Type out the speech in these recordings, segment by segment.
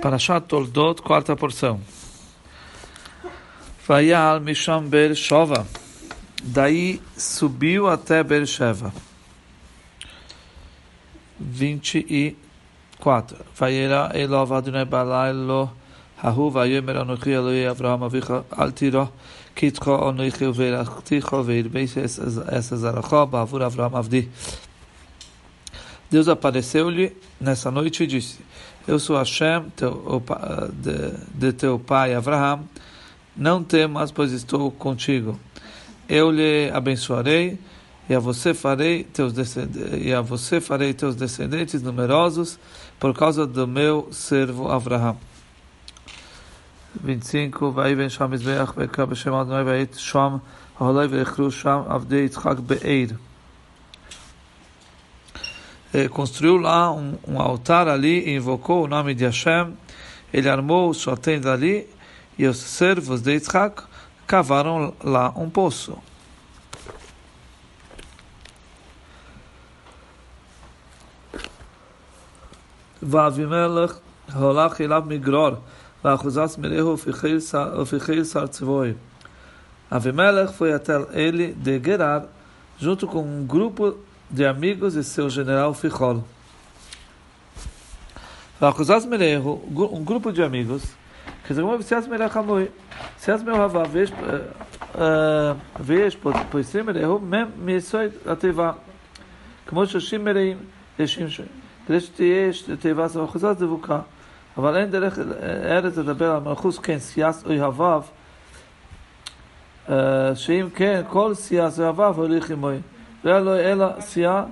Parashat Toldot, quarta porção. Vayal Misham Shova. Daí subiu até Beersheva. 24. Vayera Elov Adonai Balaylo Hahu Vayomer Anochi Eloi Avraham Avicha Al Tiro Kitcho Anochi Uverachticho Veirbeis Essa Zaracho Bavur Avraham Avdi. Deus apareceu-lhe nessa noite e disse: Eu sou Hashem, teu, de, de teu pai Abraham. Não temas, pois estou contigo. Eu lhe abençoarei e a você farei teus e a você farei teus descendentes numerosos por causa do meu servo Abraham. 25 vai ben avdei be'eir construiu lá um, um, altar ali e invocou o nome de Hashem. Ele armou sua tenda ali e os servos de Yitzhak cavaram lá um poço. ואבימלך הולך אליו מגרור, ואחוזס מרהו ופיחי שר צבוי. Avimelech foi até ele de Gerar, junto com um grupo de amigos e seu general Fichol. Um grupo de amigos, que se ויש, ויש פויסים מלאהו מיסוד התיבה, כמו ששים מלאים ישים שם. כדי שתהיה תיבה של אחוזת דבוקה. אבל אין דרך ארץ לדבר על מלכוס כן סייס אוהביו, שאם כן כל סייס אוהביו הוליך עמוי. לא לו אלא סיעה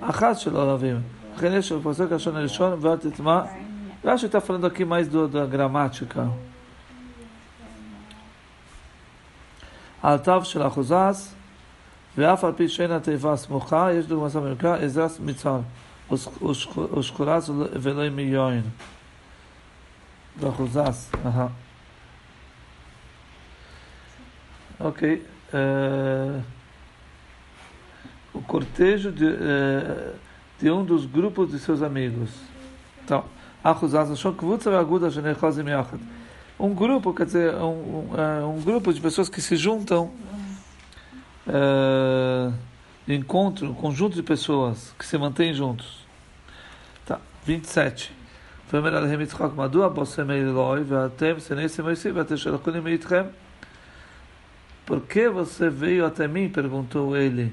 אחת של ערבים. לכן יש בפוסק הראשון הראשון, ואל תטמע. רש"י mais do, da gramática. על תו של אחוזס, ואף על פי שאין התיבה סמוכה, יש דוגמא סמכה, עזרס מצר, ושחורס ולא מיין. באחוזס, אהה. אוקיי. Cortejo de, eh, de um dos grupos de seus amigos. Então, um grupo, quer dizer, um, um, eh, um grupo de pessoas que se juntam, uh, encontro, um conjunto de pessoas que se mantêm juntos. Tá, 27. Por que você veio até mim? perguntou ele.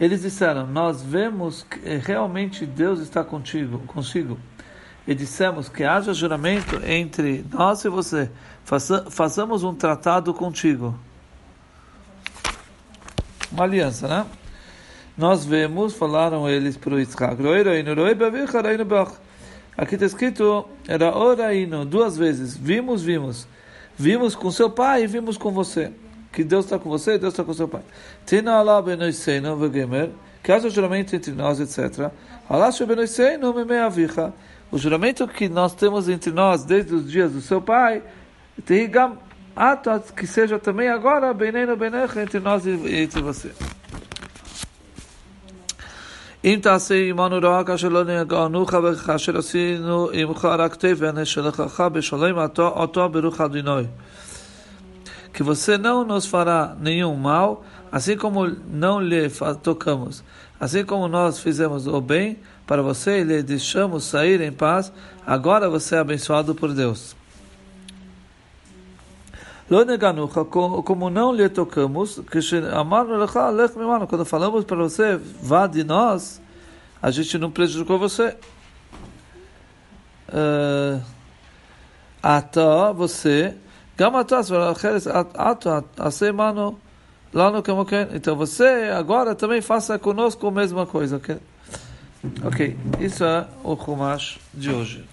Eles disseram: Nós vemos que realmente Deus está contigo, consigo. E dissemos que haja juramento entre nós e você. Faça, façamos um tratado contigo. Uma aliança, né? Nós vemos, falaram eles para o Yitzhak, Aqui está escrito, era oraino, duas vezes. Vimos, vimos. Vimos com seu pai e vimos com você que Deus está com você, Deus está com seu pai. Tina Allah benoiseinu vegemer, que haja juramento entre nós, etc. Allah benoiseinu memei avicha. O juramento que nós temos entre nós desde os dias do seu pai, terigam atos que seja também agora beneno benecha entre nós e entre você. אם תעשה עמנו רע כאשר לא נגענוך וכאשר עשינו עמך רק תבן שלחך בשלם אותו ברוך אדינוי que você não nos fará nenhum mal, assim como não lhe tocamos. Assim como nós fizemos o bem para você e lhe deixamos sair em paz, agora você é abençoado por Deus. Como não lhe tocamos, quando falamos para você, vá de nós, a gente não prejudicou você. Uh, até você גם אתה, אחרת, אתה, עשה עמנו, לנו como כן. Então você agora também faça conosco a mesma coisa, ok? Ok, isso é o Chumash de hoje.